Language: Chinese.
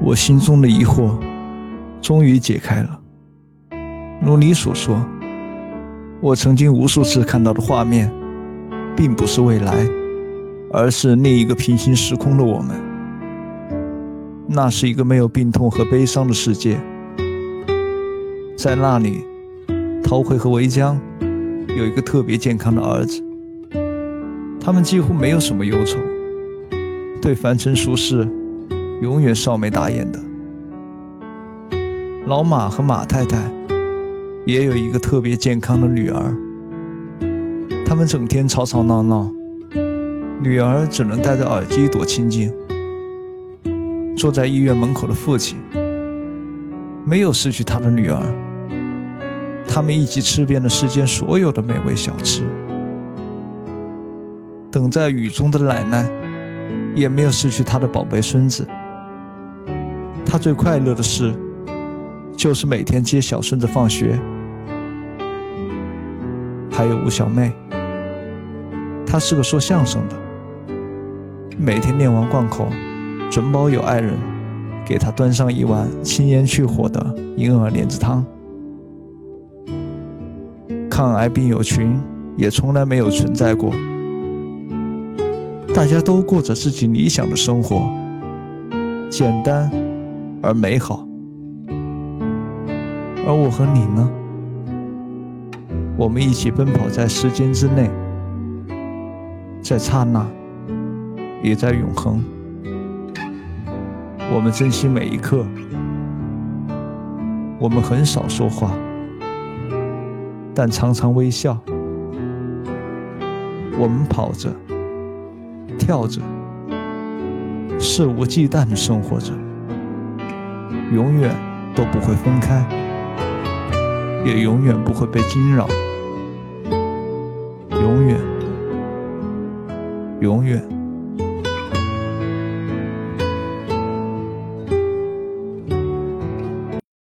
我心中的疑惑终于解开了。如你所说，我曾经无数次看到的画面，并不是未来，而是另一个平行时空的我们。那是一个没有病痛和悲伤的世界，在那里，陶慧和维江有一个特别健康的儿子，他们几乎没有什么忧愁，对凡尘俗事。永远少眉大眼的老马和马太太也有一个特别健康的女儿，他们整天吵吵闹闹，女儿只能戴着耳机躲清静。坐在医院门口的父亲没有失去他的女儿，他们一起吃遍了世间所有的美味小吃。等在雨中的奶奶也没有失去她的宝贝孙子。他最快乐的事，就是每天接小孙子放学。还有吴小妹，她是个说相声的，每天练完贯口，准保有爱人给她端上一碗清烟去火的银耳莲子汤。抗癌病友群也从来没有存在过，大家都过着自己理想的生活，简单。而美好，而我和你呢？我们一起奔跑在时间之内，在刹那，也在永恒。我们珍惜每一刻，我们很少说话，但常常微笑。我们跑着，跳着，肆无忌惮地生活着。永远都不会分开，也永远不会被惊扰，永远，永远。